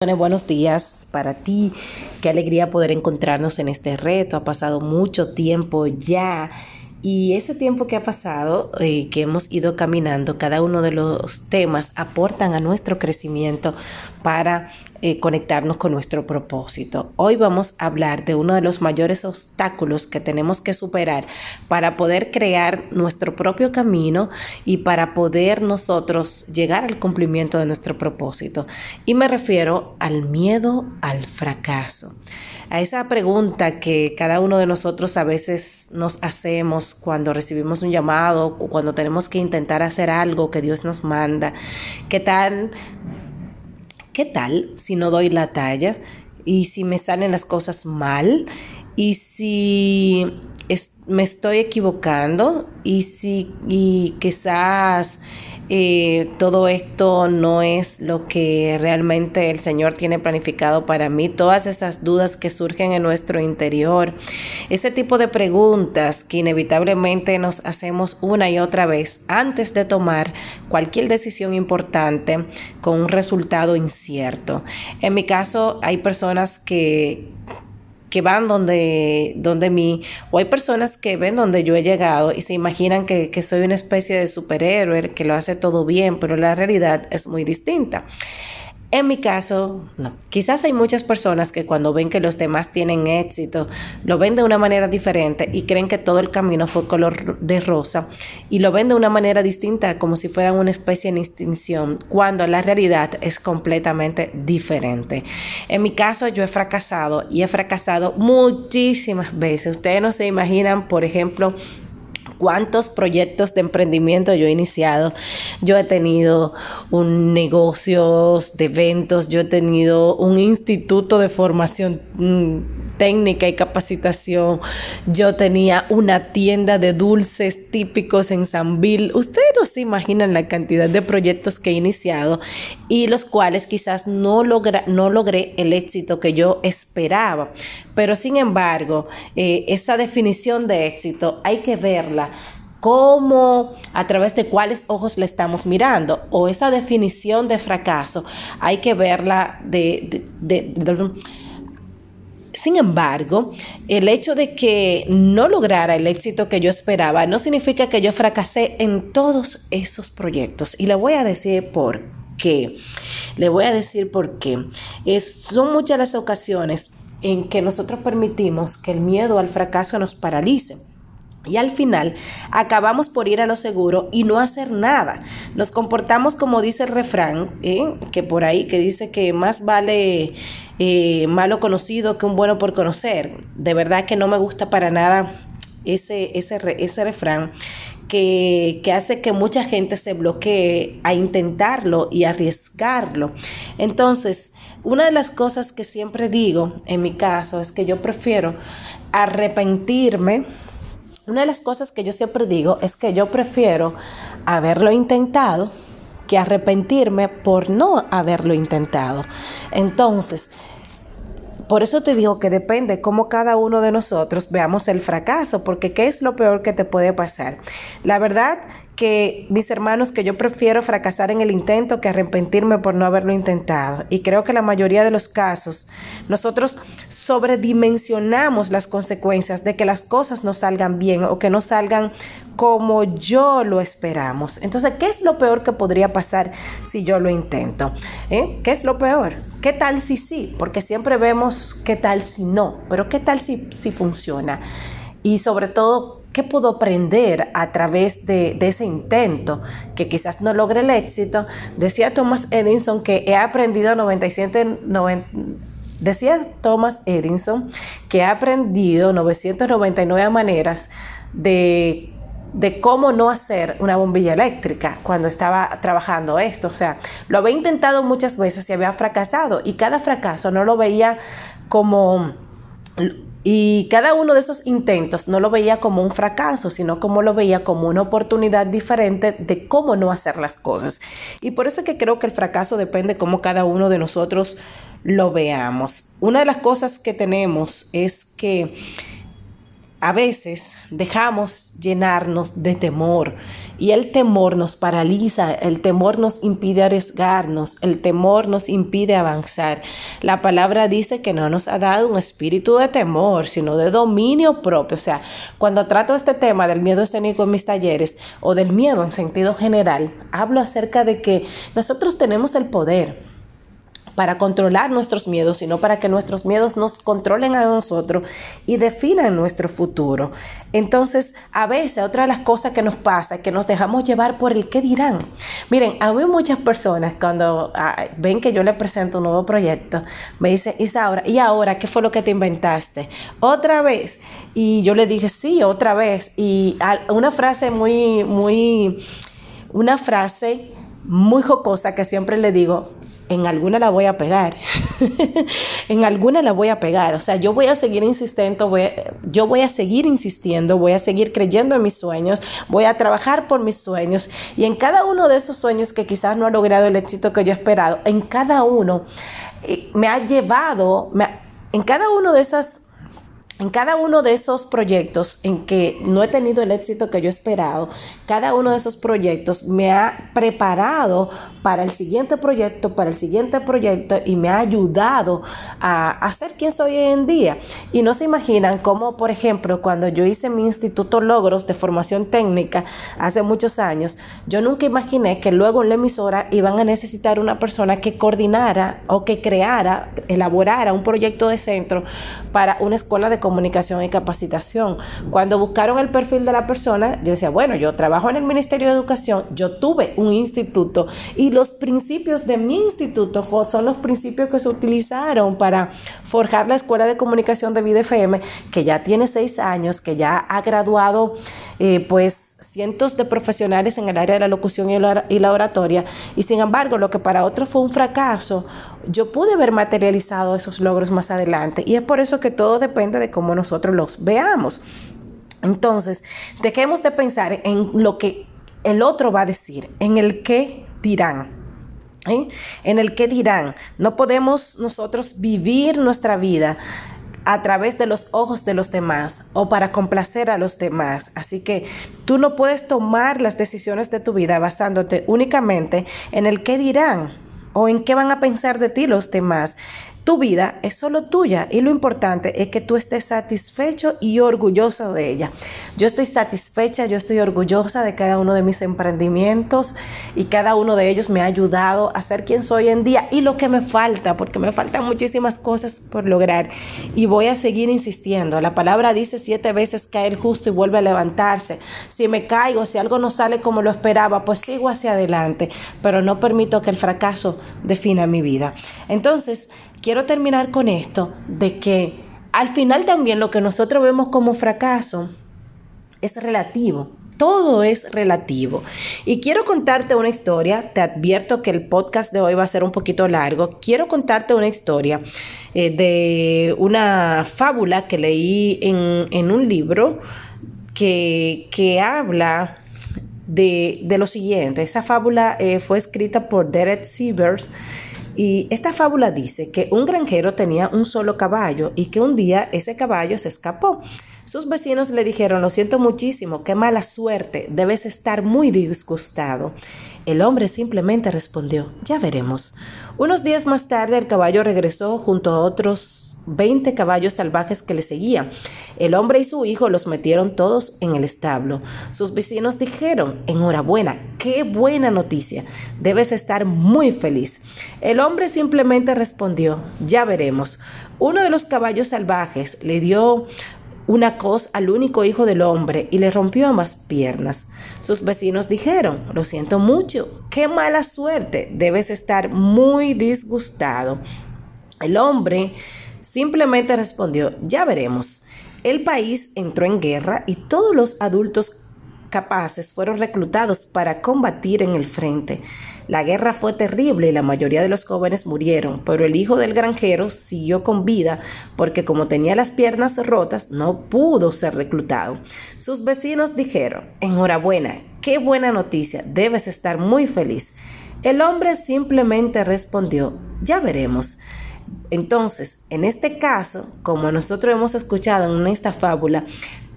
Buenos días para ti. Qué alegría poder encontrarnos en este reto. Ha pasado mucho tiempo ya y ese tiempo que ha pasado, eh, que hemos ido caminando, cada uno de los temas aportan a nuestro crecimiento para eh, conectarnos con nuestro propósito. Hoy vamos a hablar de uno de los mayores obstáculos que tenemos que superar para poder crear nuestro propio camino y para poder nosotros llegar al cumplimiento de nuestro propósito. Y me refiero al miedo al fracaso a esa pregunta que cada uno de nosotros a veces nos hacemos cuando recibimos un llamado cuando tenemos que intentar hacer algo que Dios nos manda. ¿Qué tal? ¿Qué tal si no doy la talla? ¿Y si me salen las cosas mal? ¿Y si me estoy equivocando? ¿Y si y quizás eh, todo esto no es lo que realmente el Señor tiene planificado para mí, todas esas dudas que surgen en nuestro interior, ese tipo de preguntas que inevitablemente nos hacemos una y otra vez antes de tomar cualquier decisión importante con un resultado incierto. En mi caso, hay personas que que van donde, donde mí, o hay personas que ven donde yo he llegado y se imaginan que, que soy una especie de superhéroe que lo hace todo bien, pero la realidad es muy distinta. En mi caso, no. Quizás hay muchas personas que cuando ven que los demás tienen éxito, lo ven de una manera diferente y creen que todo el camino fue color de rosa y lo ven de una manera distinta, como si fueran una especie de extinción, cuando la realidad es completamente diferente. En mi caso, yo he fracasado y he fracasado muchísimas veces. Ustedes no se imaginan, por ejemplo, cuántos proyectos de emprendimiento yo he iniciado. Yo he tenido un negocios de eventos, yo he tenido un instituto de formación mm, técnica y capacitación. Yo tenía una tienda de dulces típicos en Sanville. Ustedes no se imaginan la cantidad de proyectos que he iniciado y los cuales quizás no, no logré el éxito que yo esperaba. Pero sin embargo, eh, esa definición de éxito hay que verla cómo, a través de cuáles ojos le estamos mirando, o esa definición de fracaso, hay que verla de sin embargo, el hecho de que no lograra el éxito que yo esperaba no significa que yo fracasé en todos esos proyectos. Y le voy a decir por qué. Le voy a decir por qué. son muchas las ocasiones en que nosotros permitimos que el miedo al fracaso nos paralice. Y al final acabamos por ir a lo seguro y no hacer nada. Nos comportamos como dice el refrán, ¿eh? que por ahí, que dice que más vale eh, malo conocido que un bueno por conocer. De verdad que no me gusta para nada ese, ese, ese refrán que, que, hace que mucha gente se bloquee a intentarlo y arriesgarlo. Entonces, una de las cosas que siempre digo en mi caso es que yo prefiero arrepentirme una de las cosas que yo siempre digo es que yo prefiero haberlo intentado que arrepentirme por no haberlo intentado. Entonces, por eso te digo que depende cómo cada uno de nosotros veamos el fracaso, porque ¿qué es lo peor que te puede pasar? La verdad que mis hermanos, que yo prefiero fracasar en el intento que arrepentirme por no haberlo intentado. Y creo que la mayoría de los casos, nosotros sobredimensionamos las consecuencias de que las cosas no salgan bien o que no salgan como yo lo esperamos. Entonces, ¿qué es lo peor que podría pasar si yo lo intento? ¿Eh? ¿Qué es lo peor? ¿Qué tal si sí? Porque siempre vemos qué tal si no, pero ¿qué tal si, si funciona? Y sobre todo, ¿qué puedo aprender a través de, ese intento que quizás no logre el éxito? Decía Thomas Edison que he aprendido 97, 90, Decía Thomas Edison que ha aprendido 999 maneras de, de, cómo no hacer una bombilla eléctrica cuando estaba trabajando esto. O sea, lo había intentado muchas veces y había fracasado y cada fracaso no lo veía como... Y cada uno de esos intentos no lo veía como un fracaso, sino como lo veía como una oportunidad diferente de cómo no hacer las cosas. Y por eso es que creo que el fracaso depende cómo cada uno de nosotros lo veamos. Una de las cosas que tenemos es que a veces dejamos llenarnos de temor y el temor nos paraliza, el temor nos impide arriesgarnos, el temor nos impide avanzar. La palabra dice que no nos ha dado un espíritu de temor, sino de dominio propio. O sea, cuando trato este tema del miedo escénico en mis talleres o del miedo en sentido general, hablo acerca de que nosotros tenemos el poder para controlar nuestros miedos, sino para que nuestros miedos nos controlen a nosotros y definan nuestro futuro. Entonces, a veces otra de las cosas que nos pasa es que nos dejamos llevar por el qué dirán. Miren, a mí muchas personas cuando ah, ven que yo les presento un nuevo proyecto, me dicen, Isaura, ¿y ahora qué fue lo que te inventaste? Otra vez. Y yo le dije, sí, otra vez. Y una frase muy, muy, una frase muy jocosa que siempre le digo, en alguna la voy a pegar. en alguna la voy a pegar. O sea, yo voy a seguir insistiendo, voy yo voy a seguir insistiendo, voy a seguir creyendo en mis sueños, voy a trabajar por mis sueños. Y en cada uno de esos sueños que quizás no ha logrado el éxito que yo he esperado, en cada uno eh, me ha llevado, en cada uno de esas en cada uno de esos proyectos en que no he tenido el éxito que yo he esperado, cada uno de esos proyectos me ha preparado para el siguiente proyecto, para el siguiente proyecto y me ha ayudado a, hacer ser quien soy hoy en día. Y no se imaginan cómo, por ejemplo, cuando yo hice mi Instituto Logros de Formación Técnica hace muchos años, yo nunca imaginé que luego en la emisora iban a necesitar una persona que coordinara o que creara, elaborara un proyecto de centro para una escuela de comunicación y capacitación. Cuando buscaron el perfil de la persona, yo decía, bueno, yo trabajo en el Ministerio de Educación, yo tuve un instituto y los principios de mi instituto son los principios que se utilizaron para forjar la Escuela de Comunicación de Vida FM, que ya tiene seis años, que ya ha graduado eh, pues cientos de profesionales en el área de la locución y la oratoria, y sin embargo lo que para otros fue un fracaso, yo pude ver materializado esos logros más adelante, y es por eso que todo depende de cómo nosotros los veamos. Entonces, dejemos de pensar en lo que el otro va a decir, en el qué dirán. En el qué dirán. No podemos nosotros vivir nuestra vida a través de los ojos de los demás o para complacer a los demás. Así que tú no puedes tomar las decisiones de tu vida basándote únicamente en el qué dirán o en qué van a pensar de ti los demás. Tu vida es solo tuya y lo importante es que tú estés satisfecho y orgulloso de ella. Yo estoy satisfecha, yo estoy orgullosa de cada uno de mis emprendimientos y cada uno de ellos me ha ayudado a ser quien soy en día y lo que me falta, porque me faltan muchísimas cosas por lograr y voy a seguir insistiendo. La palabra dice siete veces cae el justo y vuelve a levantarse. Si me caigo, si algo no sale como lo esperaba, pues sigo hacia adelante, pero no permito que el fracaso defina mi vida. Entonces, quiero terminar con esto, de que al final también lo que nosotros vemos como fracaso es relativo. Todo es relativo. Y quiero contarte una historia. Te advierto que el podcast de hoy va a ser un poquito largo. Quiero contarte una historia eh, de una fábula que leí en, un libro que, que habla de, lo siguiente. Esa fábula eh, fue escrita por Derek Sievers y esta fábula dice que un granjero tenía un solo caballo y que un día ese caballo se escapó. Sus vecinos le dijeron, lo siento muchísimo, qué mala suerte, debes estar muy disgustado. El hombre simplemente respondió, ya veremos. Unos días más tarde el caballo regresó junto a otros 20 caballos salvajes que le seguían. El hombre y su hijo los metieron todos en el establo. Sus vecinos dijeron, enhorabuena, qué buena noticia, debes estar muy feliz. El hombre simplemente respondió, ya veremos. Uno de los caballos salvajes le dio una cos al único hijo del hombre y le rompió ambas piernas. Sus vecinos dijeron, lo siento mucho, qué mala suerte, debes estar muy disgustado. El hombre Simplemente respondió, ya veremos. El país entró en guerra y todos los adultos capaces fueron reclutados para combatir en el frente. La guerra fue terrible y la mayoría de los jóvenes murieron, pero el hijo del granjero siguió con vida porque como tenía las piernas rotas no pudo ser reclutado. Sus vecinos dijeron, enhorabuena, qué buena noticia, debes estar muy feliz. El hombre simplemente respondió, ya veremos. Entonces, en este caso, como nosotros hemos escuchado en esta fábula,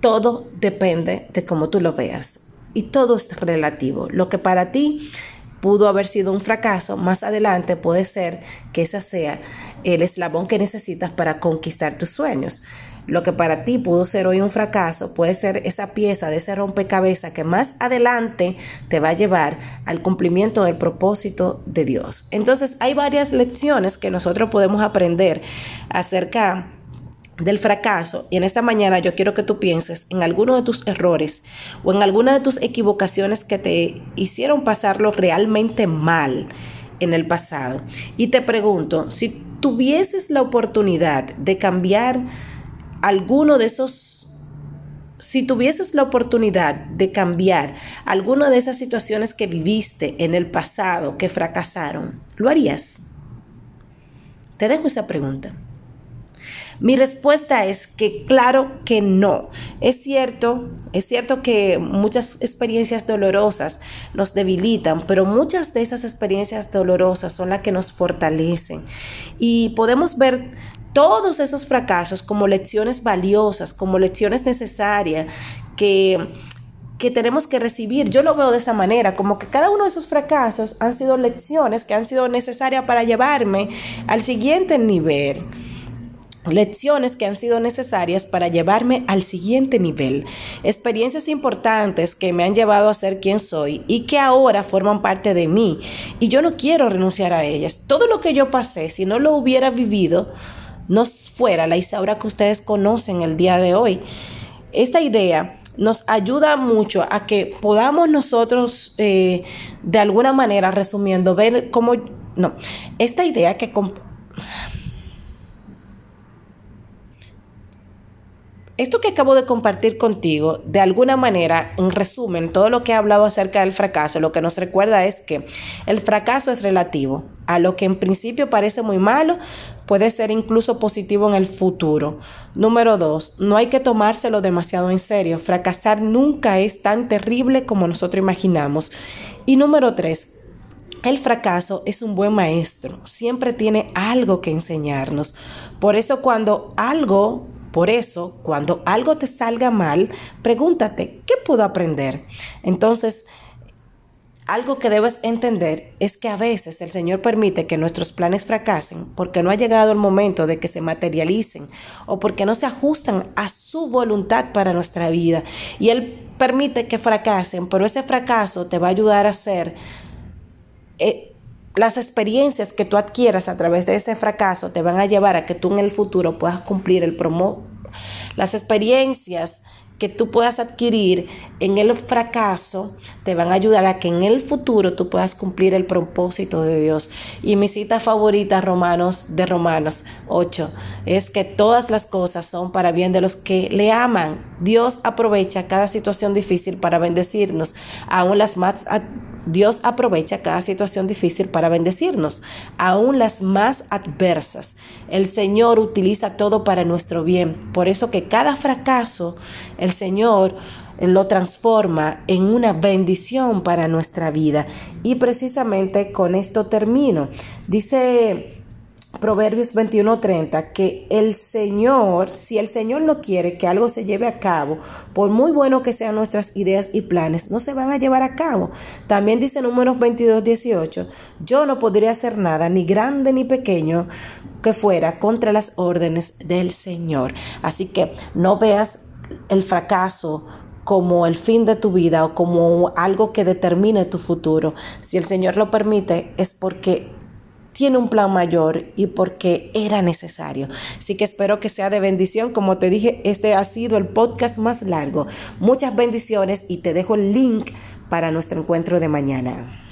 todo depende de cómo tú lo veas y todo es relativo. Lo que para ti pudo haber sido un fracaso, más adelante puede ser que ese sea el eslabón que necesitas para conquistar tus sueños. Lo que para ti pudo ser hoy un fracaso puede ser esa pieza de ese rompecabezas que más adelante te va a llevar al cumplimiento del propósito de Dios. Entonces hay varias lecciones que nosotros podemos aprender acerca del fracaso y en esta mañana yo quiero que tú pienses en alguno de tus errores o en alguna de tus equivocaciones que te hicieron pasarlo realmente mal en el pasado. Y te pregunto, si tuvieses la oportunidad de cambiar alguno de esos si tuvieses la oportunidad de cambiar alguna de esas situaciones que viviste en el pasado que fracasaron, ¿lo harías? Te dejo esa pregunta. Mi respuesta es que claro que no. Es cierto, es cierto que muchas experiencias dolorosas nos debilitan, pero muchas de esas experiencias dolorosas son las que nos fortalecen. Y podemos ver todos esos fracasos como lecciones valiosas, como lecciones necesarias que que tenemos que recibir. Yo lo veo de esa manera, como que cada uno de esos fracasos han sido lecciones que han sido necesarias para llevarme al siguiente nivel lecciones que han sido necesarias para llevarme al siguiente nivel, experiencias importantes que me han llevado a ser quien soy y que ahora forman parte de mí y yo no quiero renunciar a ellas. Todo lo que yo pasé, si no lo hubiera vivido, no fuera la Isaura que ustedes conocen el día de hoy. Esta idea nos ayuda mucho a que podamos nosotros, eh, de alguna manera, resumiendo, ver cómo, no, esta idea que Esto que acabo de compartir contigo, de alguna manera, en resumen, todo lo que he hablado acerca del fracaso, lo que nos recuerda es que el fracaso es relativo. A lo que en principio parece muy malo, puede ser incluso positivo en el futuro. Número dos, no hay que tomárselo demasiado en serio. Fracasar nunca es tan terrible como nosotros imaginamos. Y número tres, el fracaso es un buen maestro, siempre tiene algo que enseñarnos. Por eso cuando algo por eso, cuando algo te salga mal, pregúntate, ¿qué puedo aprender? Entonces, algo que debes entender es que a veces el Señor permite que nuestros planes fracasen porque no ha llegado el momento de que se materialicen o porque no se ajustan a su voluntad para nuestra vida. Y Él permite que fracasen, pero ese fracaso te va a ayudar a ser... Eh, las experiencias que tú adquieras a través de ese fracaso te van a llevar a que tú en el futuro puedas cumplir el promo. Las experiencias que tú puedas adquirir en el fracaso te van a ayudar a que en el futuro tú puedas cumplir el propósito de Dios. Y mi cita favorita, Romanos, de Romanos 8, es que todas las cosas son para bien de los que le aman. Dios aprovecha cada situación difícil para bendecirnos, aún las más Dios aprovecha cada situación difícil para bendecirnos, aún las más adversas. El Señor utiliza todo para nuestro bien. Por eso que cada fracaso, el Señor lo transforma en una bendición para nuestra vida. Y precisamente con esto termino. Dice Proverbios 21:30, que el Señor, si el Señor no quiere que algo se lleve a cabo, por muy bueno que sean nuestras ideas y planes, no se van a llevar a cabo. También dice Números 22:18, yo no podría hacer nada, ni grande ni pequeño, que fuera contra las órdenes del Señor. Así que no veas el fracaso como el fin de tu vida o como algo que determine tu futuro. Si el Señor lo permite, es porque tiene un plan mayor y porque era necesario. Así que espero que sea de bendición. Como te dije, este ha sido el podcast más largo. Muchas bendiciones y te dejo el link para nuestro encuentro de mañana.